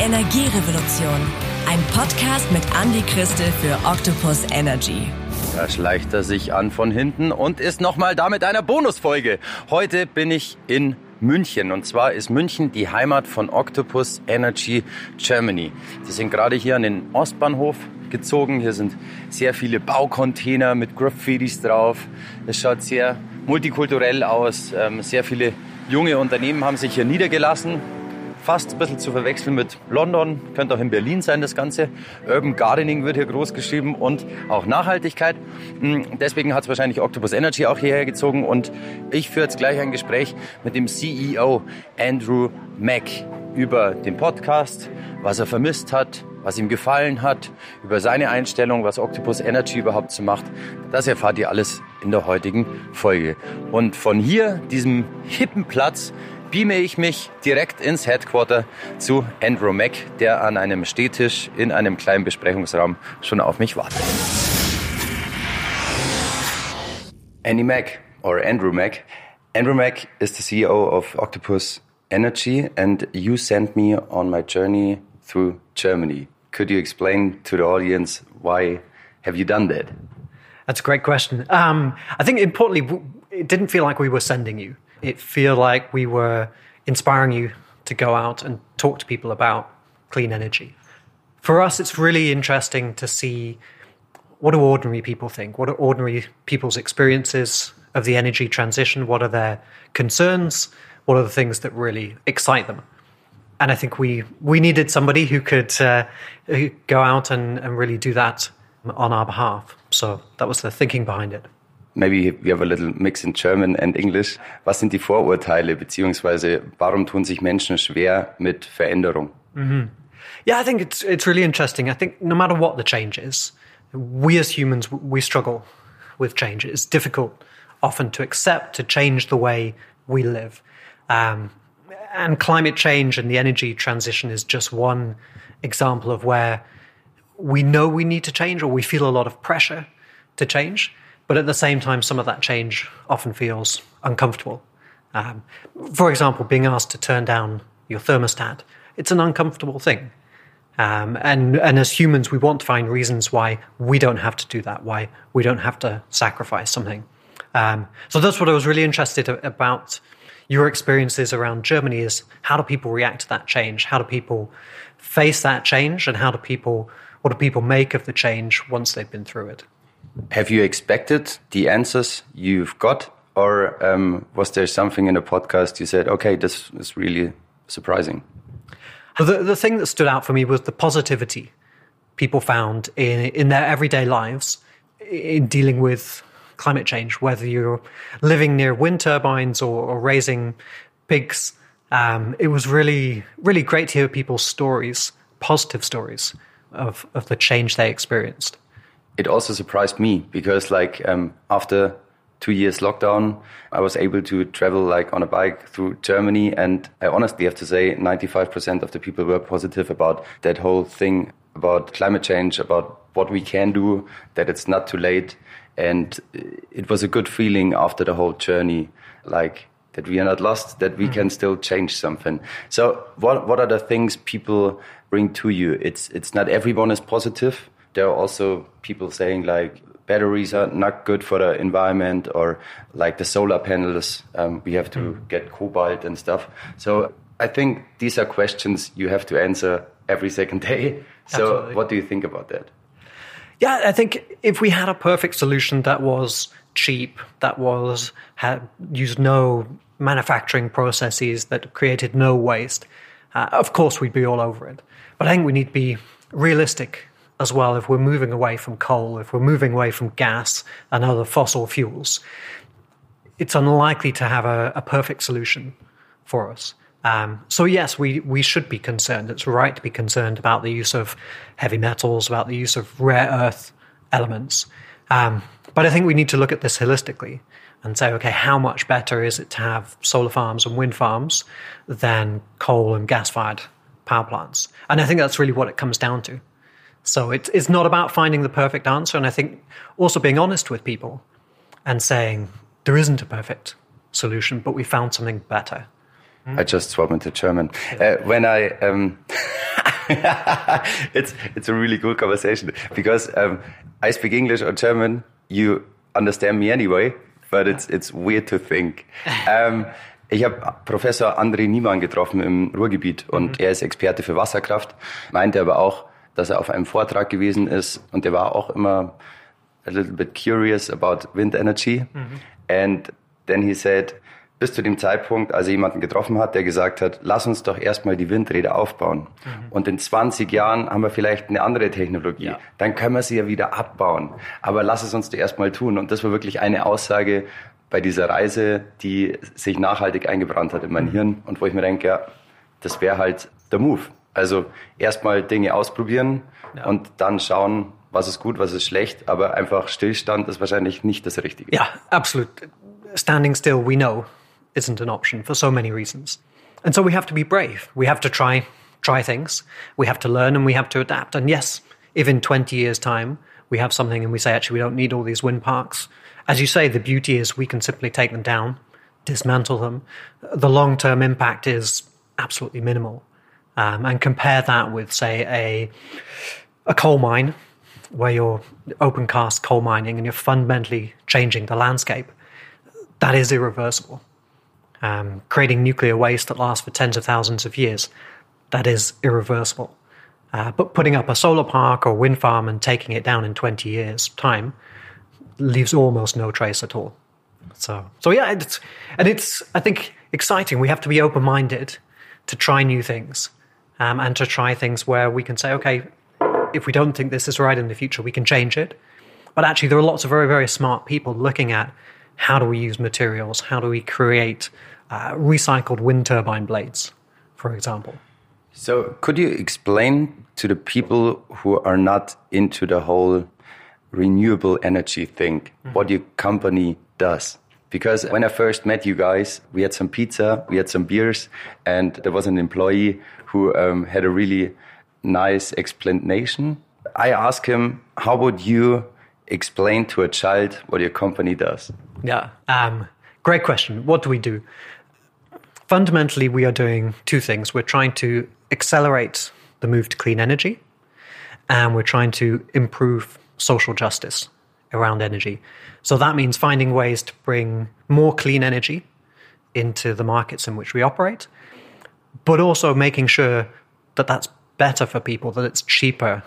Energierevolution. Ein Podcast mit Andy Christel für Octopus Energy. Da schleicht er sich an von hinten und ist nochmal da mit einer Bonusfolge. Heute bin ich in München. Und zwar ist München die Heimat von Octopus Energy Germany. Sie sind gerade hier an den Ostbahnhof gezogen. Hier sind sehr viele Baucontainer mit Graffitis drauf. Es schaut sehr multikulturell aus. Ähm, sehr viele junge Unternehmen haben sich hier niedergelassen fast ein bisschen zu verwechseln mit London, könnte auch in Berlin sein das Ganze. Urban Gardening wird hier groß geschrieben und auch Nachhaltigkeit. Hm, deswegen hat es wahrscheinlich Octopus Energy auch hierher gezogen und ich führe jetzt gleich ein Gespräch mit dem CEO Andrew Mack über den Podcast, was er vermisst hat, was ihm gefallen hat, über seine Einstellung, was Octopus Energy überhaupt so macht. Das erfahrt ihr alles in der heutigen Folge. Und von hier, diesem hippen Platz, beame ich mich direkt ins Headquarter zu Andrew Mack, der an einem Stehtisch in einem kleinen Besprechungsraum schon auf mich wartet. Andy Mack or Andrew Mack. Andrew Mack is the CEO of Octopus Energy and you sent me on my journey through Germany. Could you explain to the audience why have you done that? That's a great question. Um, I think importantly, it didn't feel like we were sending you. It feel like we were inspiring you to go out and talk to people about clean energy. For us, it's really interesting to see what do ordinary people think? What are ordinary people's experiences of the energy transition? What are their concerns? What are the things that really excite them? And I think we we needed somebody who could uh, go out and, and really do that on our behalf. So that was the thinking behind it. Maybe we have a little mix in German and English. Was sind die Vorurteile, beziehungsweise warum tun sich Menschen schwer mit Veränderung? Mm -hmm. Yeah, I think it's it's really interesting. I think no matter what the change is, we as humans we struggle with change. It's difficult often to accept to change the way we live. Um, and climate change and the energy transition is just one example of where we know we need to change or we feel a lot of pressure to change. But at the same time, some of that change often feels uncomfortable. Um, for example, being asked to turn down your thermostat, it's an uncomfortable thing. Um, and, and as humans, we want to find reasons why we don't have to do that, why we don't have to sacrifice something. Um, so that's what I was really interested about your experiences around Germany is how do people react to that change? How do people face that change? And how do people, what do people make of the change once they've been through it? Have you expected the answers you've got, or um, was there something in the podcast you said, okay, this is really surprising? The, the thing that stood out for me was the positivity people found in, in their everyday lives in dealing with climate change, whether you're living near wind turbines or, or raising pigs. Um, it was really, really great to hear people's stories, positive stories of, of the change they experienced it also surprised me because like um, after two years lockdown, I was able to travel like on a bike through Germany. And I honestly have to say 95% of the people were positive about that whole thing about climate change, about what we can do, that it's not too late. And it was a good feeling after the whole journey, like that we are not lost, that we mm. can still change something. So what, what are the things people bring to you? It's, it's not everyone is positive there are also people saying like batteries are not good for the environment or like the solar panels um, we have to mm. get cobalt and stuff so i think these are questions you have to answer every second day so Absolutely. what do you think about that yeah i think if we had a perfect solution that was cheap that was had used no manufacturing processes that created no waste uh, of course we'd be all over it but i think we need to be realistic as well if we're moving away from coal, if we're moving away from gas and other fossil fuels. It's unlikely to have a, a perfect solution for us. Um, so yes, we we should be concerned. It's right to be concerned about the use of heavy metals, about the use of rare earth elements. Um, but I think we need to look at this holistically and say, okay, how much better is it to have solar farms and wind farms than coal and gas fired power plants? And I think that's really what it comes down to. So it's, it's not about finding the perfect answer. And I think also being honest with people and saying there isn't a perfect solution, but we found something better. I just swapped into German. Uh, when I um, it's it's a really cool conversation because um, I speak English or German. You understand me anyway, but it's it's weird to think. Um, ich habe Professor André Niemann getroffen im Ruhrgebiet und mhm. er ist Experte für Wasserkraft. Meinte aber auch, dass er auf einem Vortrag gewesen ist und er war auch immer a little bit curious about wind energy. Mhm. And then he said, bis zu dem Zeitpunkt, als er jemanden getroffen hat, der gesagt hat, lass uns doch erstmal die Windräder aufbauen. Mhm. Und in 20 Jahren haben wir vielleicht eine andere Technologie. Ja. Dann können wir sie ja wieder abbauen. Aber lass es uns doch erstmal tun. Und das war wirklich eine Aussage bei dieser Reise, die sich nachhaltig eingebrannt hat in mein mhm. Hirn und wo ich mir denke, ja, das wäre halt der Move. Also erstmal Dinge ausprobieren ja. und dann schauen, was ist gut, was ist schlecht, aber einfach Stillstand ist wahrscheinlich nicht das Richtige. Ja, absolut. Standing still, we know. isn't an option for so many reasons. And so we have to be brave. We have to try try things. We have to learn and we have to adapt. And yes, if in 20 years time we have something and we say actually we don't need all these wind parks, as you say the beauty is we can simply take them down, dismantle them. The long-term impact is absolutely minimal. Um, and compare that with say a a coal mine where you're open cast coal mining and you're fundamentally changing the landscape. That is irreversible um, creating nuclear waste that lasts for tens of thousands of years. That is irreversible. Uh, but putting up a solar park or wind farm and taking it down in 20 years' time leaves almost no trace at all. So, so yeah, it's, and it's, I think, exciting. We have to be open minded to try new things um, and to try things where we can say, okay, if we don't think this is right in the future, we can change it. But actually, there are lots of very, very smart people looking at how do we use materials? How do we create uh, recycled wind turbine blades, for example? So, could you explain to the people who are not into the whole renewable energy thing mm-hmm. what your company does? Because when I first met you guys, we had some pizza, we had some beers, and there was an employee who um, had a really nice explanation. I asked him, How would you explain to a child what your company does? Yeah. Um, great question. What do we do? Fundamentally, we are doing two things. We're trying to accelerate the move to clean energy, and we're trying to improve social justice around energy. So that means finding ways to bring more clean energy into the markets in which we operate, but also making sure that that's better for people, that it's cheaper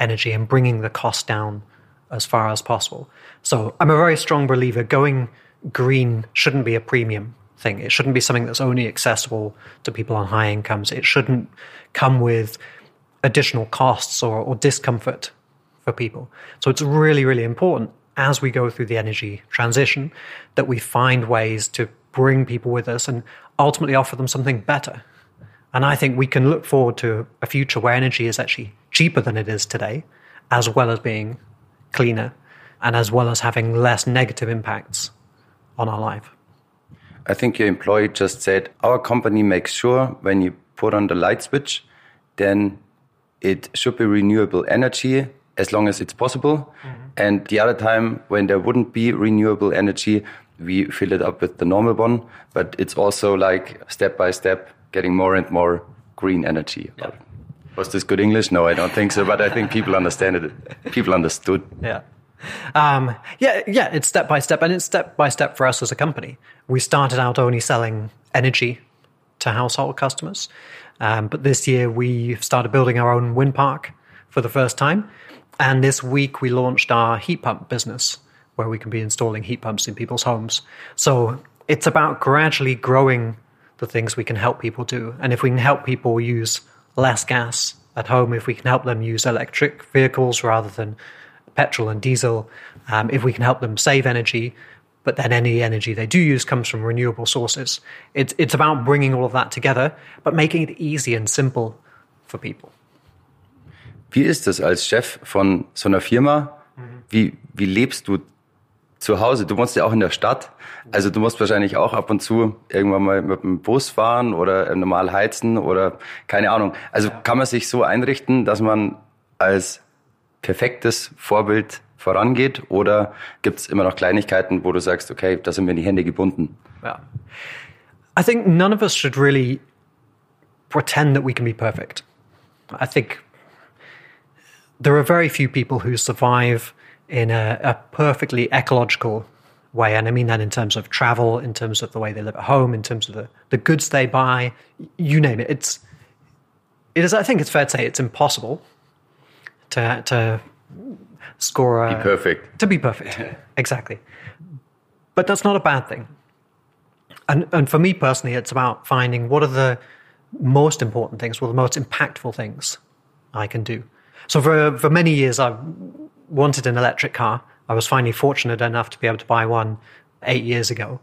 energy and bringing the cost down as far as possible. So I'm a very strong believer going green shouldn't be a premium thing. It shouldn't be something that's only accessible to people on high incomes. It shouldn't come with additional costs or, or discomfort for people. So it's really, really important as we go through the energy transition that we find ways to bring people with us and ultimately offer them something better. And I think we can look forward to a future where energy is actually cheaper than it is today, as well as being cleaner and as well as having less negative impacts on our life. I think your employee just said, Our company makes sure when you put on the light switch, then it should be renewable energy as long as it's possible. Mm-hmm. And the other time, when there wouldn't be renewable energy, we fill it up with the normal one. But it's also like step by step getting more and more green energy. Yeah. Was this good English? No, I don't think so. But I think people understand it. People understood. Yeah. Um, yeah, yeah, it's step by step, and it's step by step for us as a company. We started out only selling energy to household customers, um, but this year we started building our own wind park for the first time. And this week we launched our heat pump business, where we can be installing heat pumps in people's homes. So it's about gradually growing the things we can help people do. And if we can help people use less gas at home, if we can help them use electric vehicles rather than petrol and diesel, um, if we can help them save energy, but then any energy they do use comes from renewable sources. It's, it's about bringing all of that together, but making it easy and simple for people. Wie ist es als Chef von so einer Firma? Wie, wie lebst du zu Hause? Du wohnst ja auch in der Stadt. Also du musst wahrscheinlich auch ab und zu irgendwann mal mit dem Bus fahren oder normal heizen oder keine Ahnung. Also kann man sich so einrichten, dass man als perfektes Vorbild vorangeht oder gibt es immer noch Kleinigkeiten, wo du sagst, okay, da sind mir die Hände gebunden? Yeah. I think none of us should really pretend that we can be perfect. I think there are very few people who survive in a, a perfectly ecological way. And I mean that in terms of travel, in terms of the way they live at home, in terms of the, the goods they buy, you name it. It's, it is, I think it's fair to say it's impossible to, to score a, Be perfect. To be perfect. exactly. But that's not a bad thing. And, and for me personally, it's about finding what are the most important things, what are the most impactful things I can do. So for, for many years, I wanted an electric car. I was finally fortunate enough to be able to buy one eight years ago.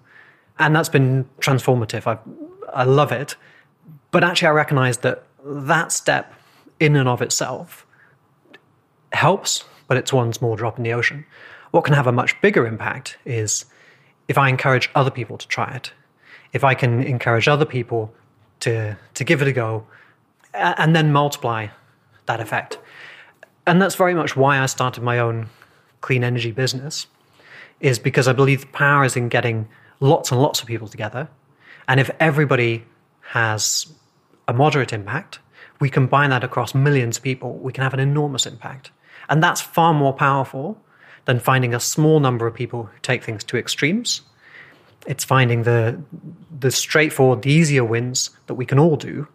And that's been transformative. I, I love it. But actually, I recognize that that step in and of itself helps, but it's one small drop in the ocean. What can have a much bigger impact is if I encourage other people to try it, if I can encourage other people to, to give it a go, and then multiply that effect. And that's very much why I started my own clean energy business, is because I believe the power is in getting lots and lots of people together. And if everybody has a moderate impact, we combine that across millions of people, we can have an enormous impact. And that's far more powerful than finding a small number of people who take things to extremes. It's finding the, the straightforward, the easier wins that we can all do.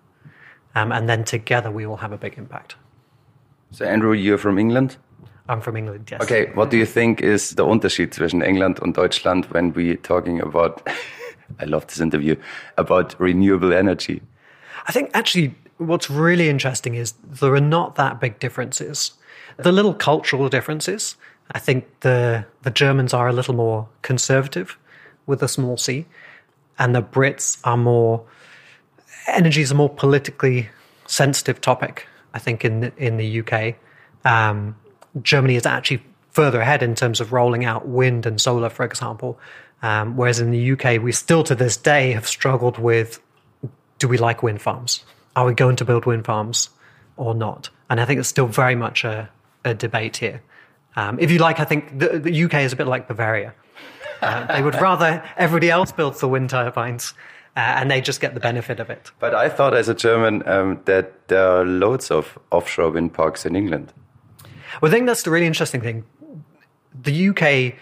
Um, and then together we will have a big impact. So, Andrew, you're from England? I'm from England, yes. Okay, what do you think is the Unterschied zwischen England und Deutschland when we're talking about, I love this interview, about renewable energy? I think actually what's really interesting is there are not that big differences. The little cultural differences. I think the the Germans are a little more conservative with a small c, and the Brits are more energy is a more politically sensitive topic. I think in the, in the UK, um, Germany is actually further ahead in terms of rolling out wind and solar, for example. Um, whereas in the UK, we still to this day have struggled with: Do we like wind farms? Are we going to build wind farms or not? And I think it's still very much a, a debate here. Um, if you like, I think the, the, UK is a bit like Bavaria. Uh, they would rather everybody else builds the wind turbines. Uh, and they just get the benefit of it. But I thought, as a German, um, that there are loads of offshore wind parks in England. Well, I think that's the really interesting thing. The UK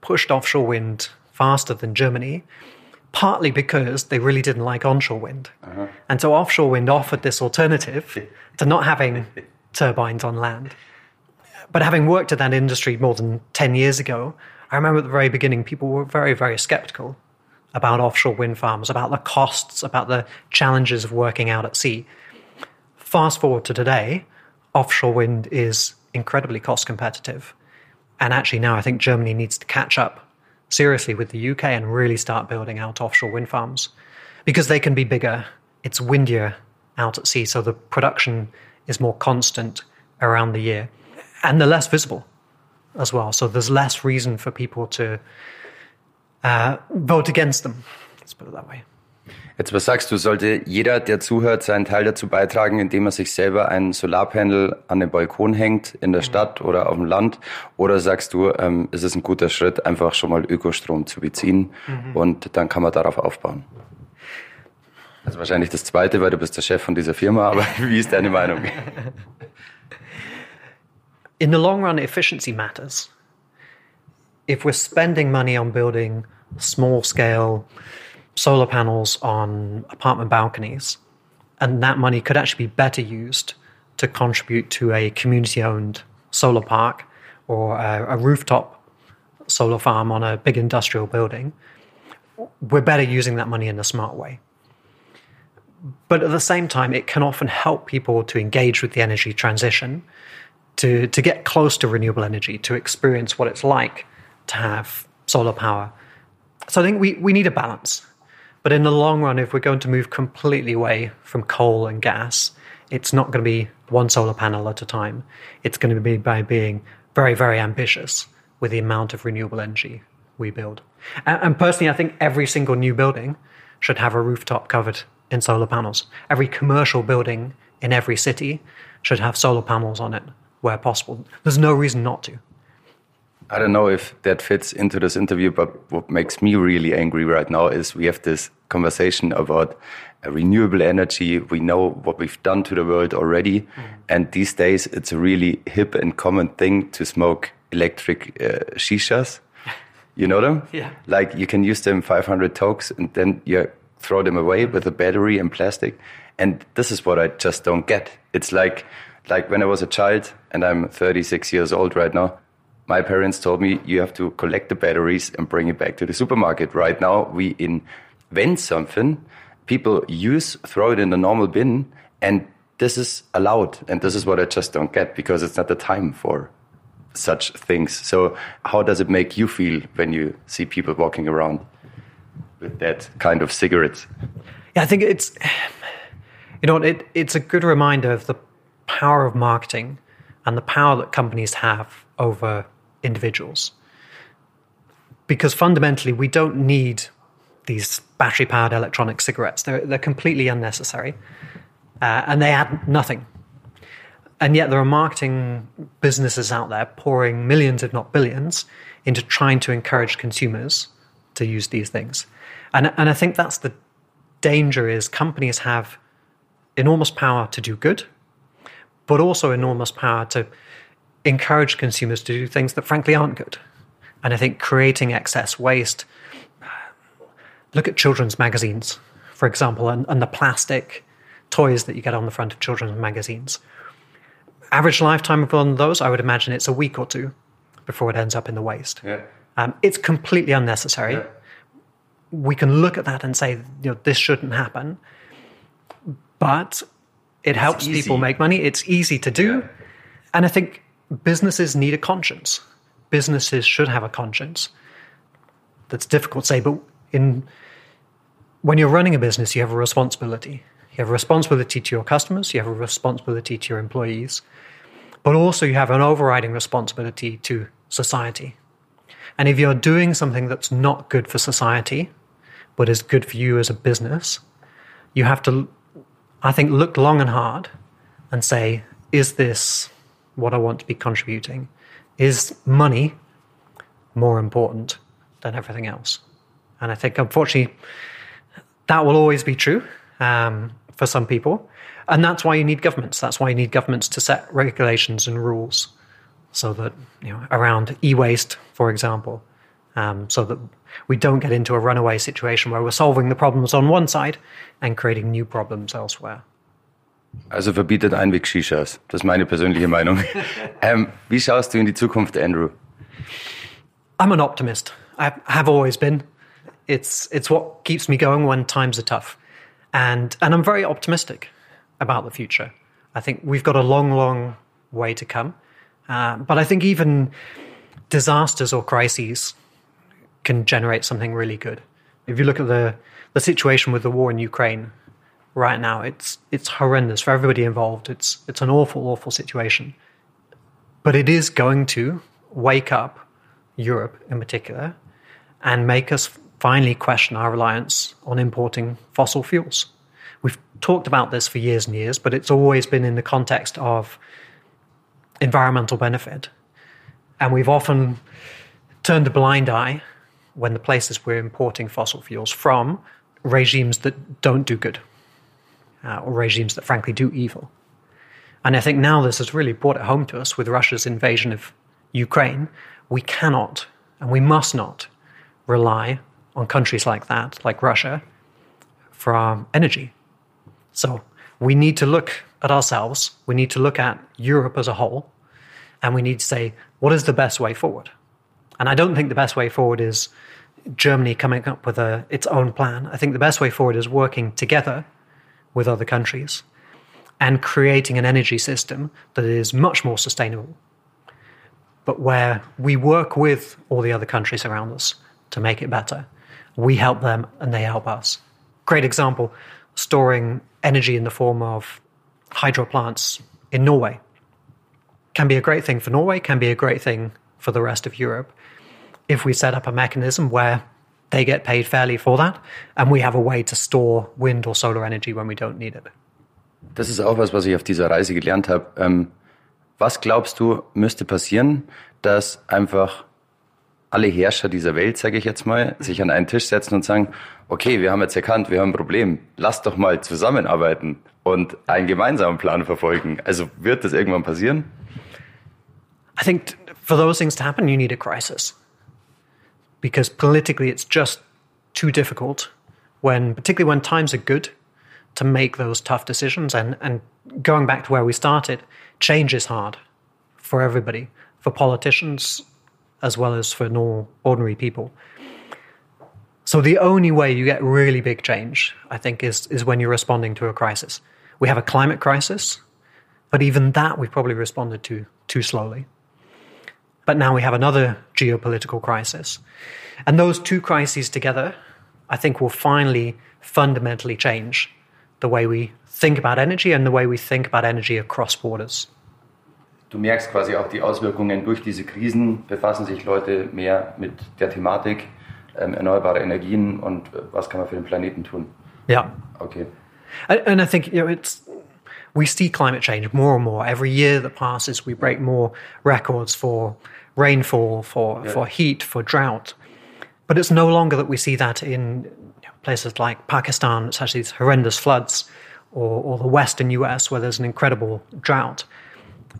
pushed offshore wind faster than Germany, partly because they really didn't like onshore wind. Uh-huh. And so offshore wind offered this alternative to not having turbines on land. But having worked in that industry more than 10 years ago, I remember at the very beginning, people were very, very skeptical about offshore wind farms, about the costs, about the challenges of working out at sea. Fast forward to today, offshore wind is incredibly cost competitive. And actually, now I think Germany needs to catch up seriously with the UK and really start building out offshore wind farms because they can be bigger. It's windier out at sea, so the production is more constant around the year and they're less visible as well. So there's less reason for people to uh, vote against them. Let's put it that way. Jetzt, was sagst du, sollte jeder, der zuhört, seinen Teil dazu beitragen, indem er sich selber ein Solarpanel an den Balkon hängt, in der Stadt oder auf dem Land? Oder sagst du, ähm, ist es ein guter Schritt, einfach schon mal Ökostrom zu beziehen mhm. und dann kann man darauf aufbauen? Also wahrscheinlich das Zweite, weil du bist der Chef von dieser Firma, aber wie ist deine Meinung? In the long run, efficiency matters. If we're spending money on building small scale solar panels on apartment balconies, and that money could actually be better used to contribute to a community owned solar park or a, a, rooftop solar farm on a big industrial building, we're better using that money in a smart way. But at the same time, it can often help people to engage with the energy transition, to, to get close to renewable energy, to experience what it's like to have solar power. So I think we, we need a balance. But in the long run, if we're going to move completely away from coal and gas, it's not going to be one solar panel at a time. It's going to be by being very, very ambitious with the amount of renewable energy we build. And, and personally, I think every single new building should have a rooftop covered in solar panels. Every commercial building in every city should have solar panels on it where possible. There's no reason not to. I don't know if that fits into this interview, but what makes me really angry right now is we have this conversation about renewable energy. We know what we've done to the world already. Mm. And these days, it's a really hip and common thing to smoke electric uh, shishas. You know them? Yeah. Like you can use them 500 tokes and then you throw them away with a battery and plastic. And this is what I just don't get. It's like, like when I was a child and I'm 36 years old right now, my parents told me you have to collect the batteries and bring it back to the supermarket. Right now, we invent something, people use, throw it in the normal bin, and this is allowed. And this is what I just don't get because it's not the time for such things. So, how does it make you feel when you see people walking around with that kind of cigarettes? Yeah, I think it's, you know, it, it's a good reminder of the power of marketing and the power that companies have over individuals. Because fundamentally, we don't need these battery powered electronic cigarettes. They're, they're completely unnecessary uh, and they add nothing. And yet, there are marketing businesses out there pouring millions, if not billions, into trying to encourage consumers to use these things. And, and I think that's the danger is companies have enormous power to do good, but also enormous power to encourage consumers to do things that frankly aren't good. And I think creating excess waste, look at children's magazines, for example, and, and the plastic toys that you get on the front of children's magazines. Average lifetime of one of those, I would imagine it's a week or two before it ends up in the waste. Yeah. Um, it's completely unnecessary. Yeah. We can look at that and say, you know, this shouldn't happen. But it helps people make money. It's easy to do. Yeah. And I think businesses need a conscience. Businesses should have a conscience. That's difficult to say, but in when you're running a business, you have a responsibility. You have a responsibility to your customers, you have a responsibility to your employees, but also you have an overriding responsibility to society. And if you're doing something that's not good for society, but is good for you as a business, you have to, I think, look long and hard and say, is this what I want to be contributing? Is money more important than everything else? And I think, unfortunately, that will always be true um, for some people. And that's why you need governments. That's why you need governments to set regulations and rules so that, you know, around e waste, for example, um, so that we don't get into a runaway situation where we're solving the problems on one side and creating new problems elsewhere. Also verbietet Einweg-Shishas. Das ist meine persönliche Meinung. ähm, wie schaust du in die Zukunft, Andrew? I'm an optimist. I have always been. It's it's what keeps me going when times are tough, and and I'm very optimistic about the future. I think we've got a long, long way to come, uh, but I think even disasters or crises can generate something really good. If you look at the the situation with the war in Ukraine, right now. It's it's horrendous for everybody involved. It's it's an awful, awful situation. But it is going to wake up Europe in particular and make us finally question our reliance on importing fossil fuels. We've talked about this for years and years, but it's always been in the context of environmental benefit. And we've often turned a blind eye when the places we're importing fossil fuels from regimes that don't do good uh, or regimes that frankly do evil. And I think now this has really brought it home to us with Russia's invasion of Ukraine. We cannot and we must not rely on countries like that, like Russia, for our energy. So we need to look at ourselves, we need to look at Europe as a whole, and we need to say, what is the best way forward? And I don't think the best way forward is Germany coming up with a, its own plan. I think the best way forward is working together with other countries and creating an energy system that is much more sustainable, but where we work with all the other countries around us to make it better. We help them and they help us. Great example storing energy in the form of hydro plants in Norway can be a great thing for Norway, can be a great thing for the rest of Europe if we set up a mechanism where they get paid fairly for that. And we have a way to store wind or solar energy when we don't need it. Das ist auch was, was ich auf dieser Reise gelernt habe. Ähm, was glaubst du, müsste passieren, dass einfach alle Herrscher dieser Welt, sage ich jetzt mal, sich an einen Tisch setzen und sagen, okay, wir haben jetzt erkannt, wir haben ein Problem, lass doch mal zusammenarbeiten und einen gemeinsamen Plan verfolgen. Also wird das irgendwann passieren? I think for those things to happen, you need a crisis. Because politically, it's just too difficult when, particularly when times are good, to make those tough decisions. And, and going back to where we started, change is hard for everybody, for politicians as well as for normal, ordinary people. So the only way you get really big change, I think, is, is when you're responding to a crisis. We have a climate crisis, but even that we've probably responded to too slowly. But now we have another geopolitical crisis. And those two crises together, I think, will finally fundamentally change the way we think about energy and the way we think about energy across borders. Du merkst quasi auch die Auswirkungen durch diese Krisen, befassen sich Leute mehr mit der Thematik ähm, erneuerbare Energien und äh, was kann man für den Planeten tun. Yeah. Okay. And I think you know it's we see climate change more and more. Every year that passes, we break more records for rainfall, for, yeah. for heat, for drought. But it's no longer that we see that in places like Pakistan, such these horrendous floods, or, or the Western US, where there's an incredible drought.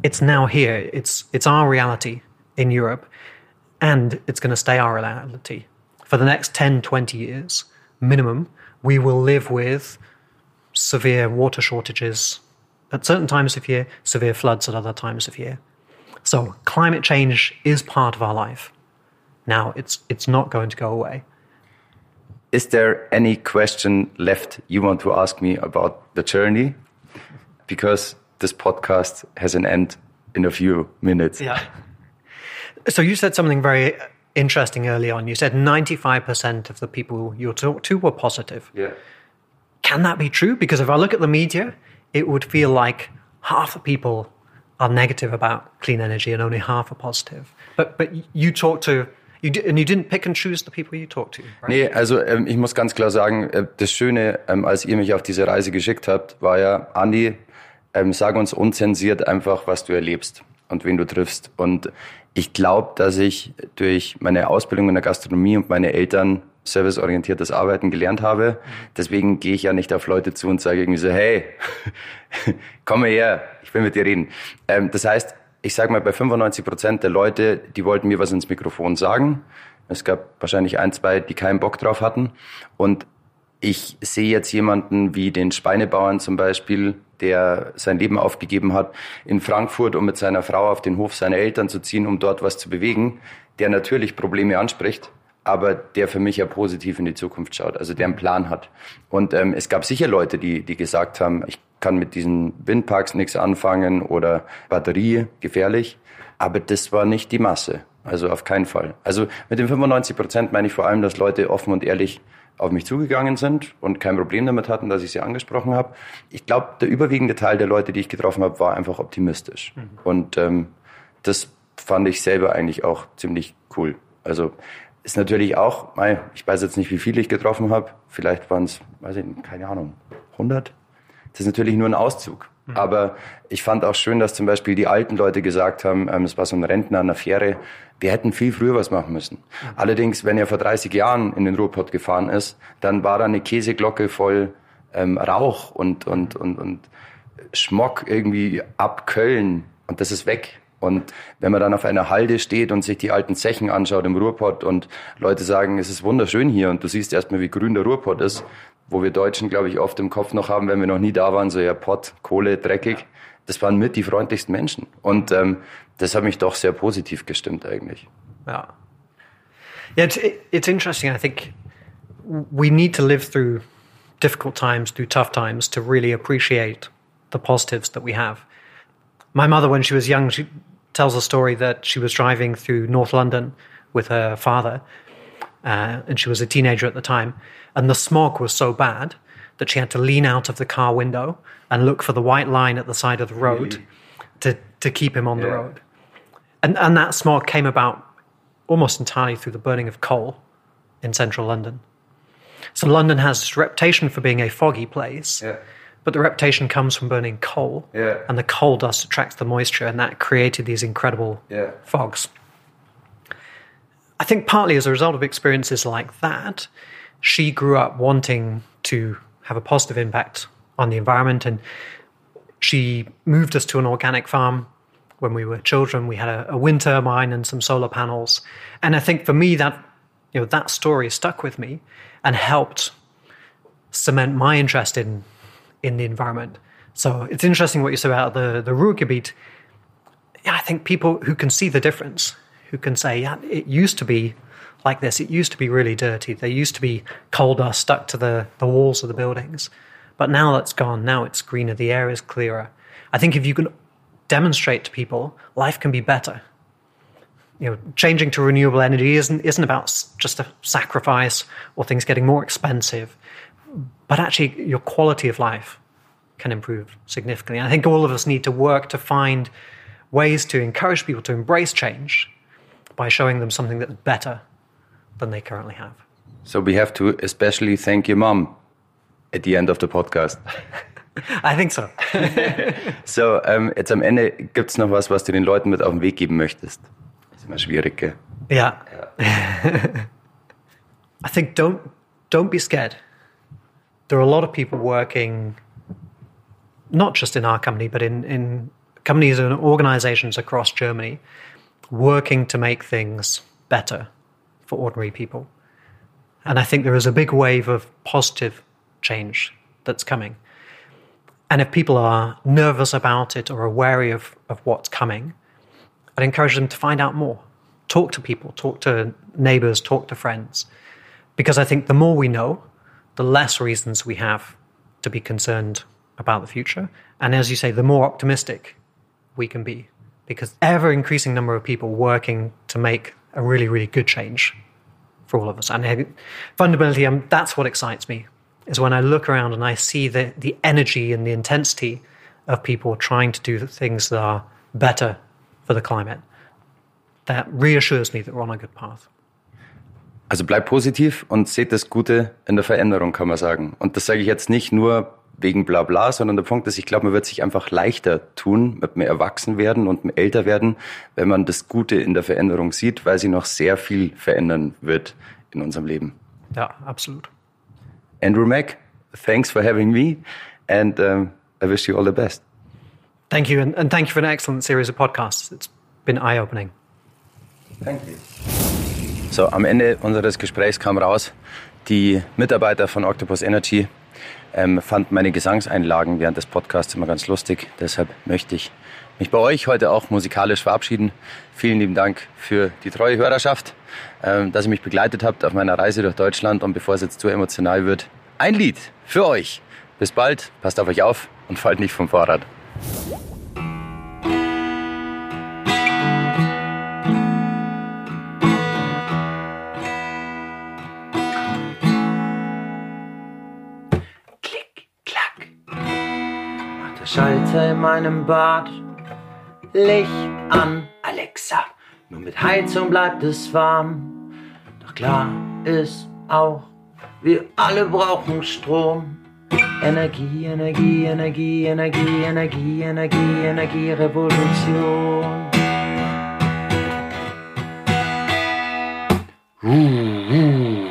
It's now here. It's, it's our reality in Europe, and it's going to stay our reality. For the next 10, 20 years, minimum, we will live with severe water shortages at certain times of year, severe floods at other times of year. So climate change is part of our life. Now it's it's not going to go away. Is there any question left you want to ask me about the journey? Because this podcast has an end in a few minutes. Yeah. So you said something very interesting early on. You said 95% of the people you talked to were positive. Yeah. Can that be true? Because if I look at the media, it would feel like half the people are negative about clean energy and only half are positive. But but you talk to you did, and you didn't pick and choose the people you talked to. Right? Nee, also ähm, ich muss ganz klar sagen, äh, das Schöne, ähm, als ihr mich auf diese Reise geschickt habt, war ja, Andi, ähm, sag uns unzensiert einfach, was du erlebst und wen du triffst. Und ich glaube, dass ich durch meine Ausbildung in der Gastronomie und meine Eltern serviceorientiertes Arbeiten gelernt habe. Deswegen gehe ich ja nicht auf Leute zu und sage irgendwie so, hey, komm her, ich will mit dir reden. Ähm, das heißt, ich sage mal, bei 95 Prozent der Leute, die wollten mir was ins Mikrofon sagen. Es gab wahrscheinlich ein, zwei, die keinen Bock drauf hatten. Und ich sehe jetzt jemanden wie den Schweinebauern zum Beispiel, der sein Leben aufgegeben hat in Frankfurt, um mit seiner Frau auf den Hof seiner Eltern zu ziehen, um dort was zu bewegen, der natürlich Probleme anspricht, aber der für mich ja positiv in die Zukunft schaut, also der einen Plan hat. Und ähm, es gab sicher Leute, die, die gesagt haben, ich kann mit diesen Windparks nichts anfangen oder Batterie gefährlich, aber das war nicht die Masse. Also auf keinen Fall. Also mit den 95 Prozent meine ich vor allem, dass Leute offen und ehrlich auf mich zugegangen sind und kein Problem damit hatten, dass ich sie angesprochen habe. Ich glaube, der überwiegende Teil der Leute, die ich getroffen habe, war einfach optimistisch. Mhm. Und ähm, das fand ich selber eigentlich auch ziemlich cool. Also ist natürlich auch, ich weiß jetzt nicht, wie viele ich getroffen habe. Vielleicht waren es, weiß ich, keine Ahnung, 100. Das ist natürlich nur ein Auszug. Mhm. Aber ich fand auch schön, dass zum Beispiel die alten Leute gesagt haben, ähm, es war so ein Rentner an der Fähre, wir hätten viel früher was machen müssen. Mhm. Allerdings, wenn er vor 30 Jahren in den Ruhrpott gefahren ist, dann war da eine Käseglocke voll ähm, Rauch und, und, und, und Schmock irgendwie ab Köln und das ist weg. Und wenn man dann auf einer Halde steht und sich die alten Zechen anschaut im Ruhrpott und Leute sagen, es ist wunderschön hier und du siehst erstmal, wie grün der Ruhrpott ist, wo wir Deutschen, glaube ich, oft im Kopf noch haben, wenn wir noch nie da waren, so ja Pott, Kohle, dreckig. Das waren mit die freundlichsten Menschen. Und ähm, das hat mich doch sehr positiv gestimmt eigentlich. Ja. Yeah, it's, it's interesting. I think we need to live through difficult times, through tough times, to really appreciate the positives that we have. My mother, when she was young, she tells a story that she was driving through North London with her father, uh, and she was a teenager at the time, and the smog was so bad that she had to lean out of the car window and look for the white line at the side of the road really? to, to keep him on yeah. the road. And, and that smog came about almost entirely through the burning of coal in central London. So London has this reputation for being a foggy place. Yeah but the reputation comes from burning coal. Yeah. And the coal dust attracts the moisture, and that created these incredible yeah. fogs. I think partly as a result of experiences like that, she grew up wanting to have a positive impact on the environment. And she moved us to an organic farm when we were children. We had a, a wind turbine and some solar panels. And I think for me, that, you know, that story stuck with me and helped cement my interest in, in the environment. So it's interesting what you said about the, the Ruhrgebiet. Yeah, I think people who can see the difference, who can say, yeah, it used to be like this. It used to be really dirty. There used to be coal dust stuck to the, the walls of the buildings. But now that's gone. Now it's greener. The air is clearer. I think if you can demonstrate to people, life can be better. You know, changing to renewable energy isn't isn't about just a sacrifice or things getting more expensive, but actually your quality of life can improve significantly. And I think all of us need to work to find ways to encourage people to embrace change by showing them something that's better than they currently have. So we have to especially thank your mom at the end of the podcast. I think so. so, ähm, jetzt am Ende gibt es noch was, was du den Leuten mit auf den Weg geben möchtest. Ist immer schwierig, gell? Ja. I think don't don't be scared. There are a lot of people working, not just in our company, but in in companies and organizations across Germany, working to make things better for ordinary people. And I think there is a big wave of positive change that's coming. And if people are nervous about it or are wary of, of what's coming, I'd encourage them to find out more. Talk to people, talk to neighbors, talk to friends. Because I think the more we know, the less reasons we have to be concerned about the future. And as you say, the more optimistic we can be. Because ever increasing number of people working to make a really, really good change for all of us. And fundamentally, um, that's what excites me is when I look around and I see the, the energy and the intensity of people trying to do things that are better for the climate. That reassures me that we're on a good path. Also bleibt positiv und seht das Gute in der Veränderung, kann man sagen. Und das sage ich jetzt nicht nur wegen Blabla, sondern der Punkt ist, ich glaube, man wird sich einfach leichter tun mit mehr Erwachsenwerden und mehr älter werden, wenn man das Gute in der Veränderung sieht, weil sie noch sehr viel verändern wird in unserem Leben. Ja, absolut. Andrew Mack, thanks for having me, and um, I wish you all the best. Thank you, and, and thank you for an excellent series of podcasts. It's been eye-opening. Thank you. So, am Ende unseres Gesprächs kam raus, die Mitarbeiter von Octopus Energy ähm, fanden meine Gesangseinlagen während des Podcasts immer ganz lustig. Deshalb möchte ich mich bei euch heute auch musikalisch verabschieden. Vielen lieben Dank für die treue Hörerschaft, ähm, dass ihr mich begleitet habt auf meiner Reise durch Deutschland. Und bevor es jetzt zu emotional wird, ein Lied für euch. Bis bald, passt auf euch auf und fallt nicht vom Fahrrad. Schalter in meinem Bad. Licht an, Alexa. Nur mit Heizung bleibt es warm. Doch klar ist auch, wir alle brauchen Strom. Energie, Energie, Energie, Energie, Energie, Energie, Energie, Revolution. Uh, uh.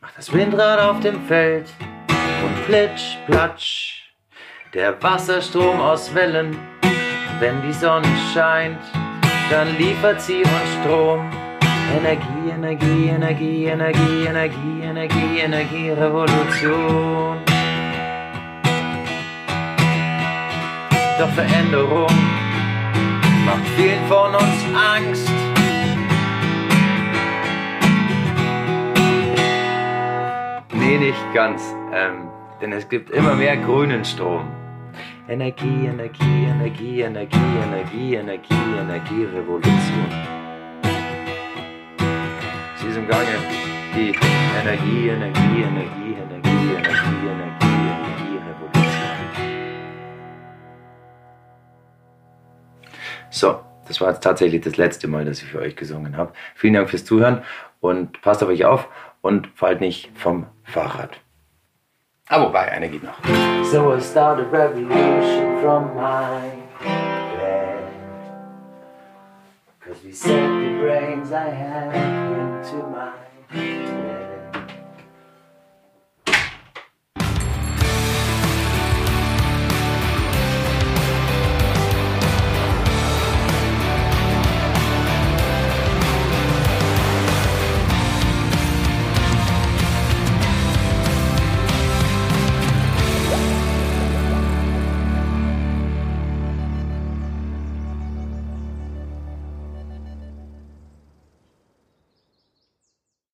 Macht das Windrad auf dem Feld und plitsch, platsch der Wasserstrom aus Wellen. Wenn die Sonne scheint, dann liefert sie uns Strom. Energie, Energie, Energie, Energie, Energie, Energie, Energie, Revolution. Doch Veränderung macht vielen von uns Angst. Nee, nicht ganz. Ähm, denn es gibt immer mehr grünen Strom. Energie, Energie, Energie, Energie, Energie, Energie, Energie, Revolution. Sie ist im Gange. Die Energie, Energie, Energie, Energie, Energie, Energie, Energie, Revolution. So, das war jetzt tatsächlich das letzte Mal, dass ich für euch gesungen habe. Vielen Dank fürs Zuhören und passt auf euch auf und fallt nicht vom Fahrrad. Ah, wobei, eine geht noch. So I started a revolution from my bed. As we set the brains I have into mine.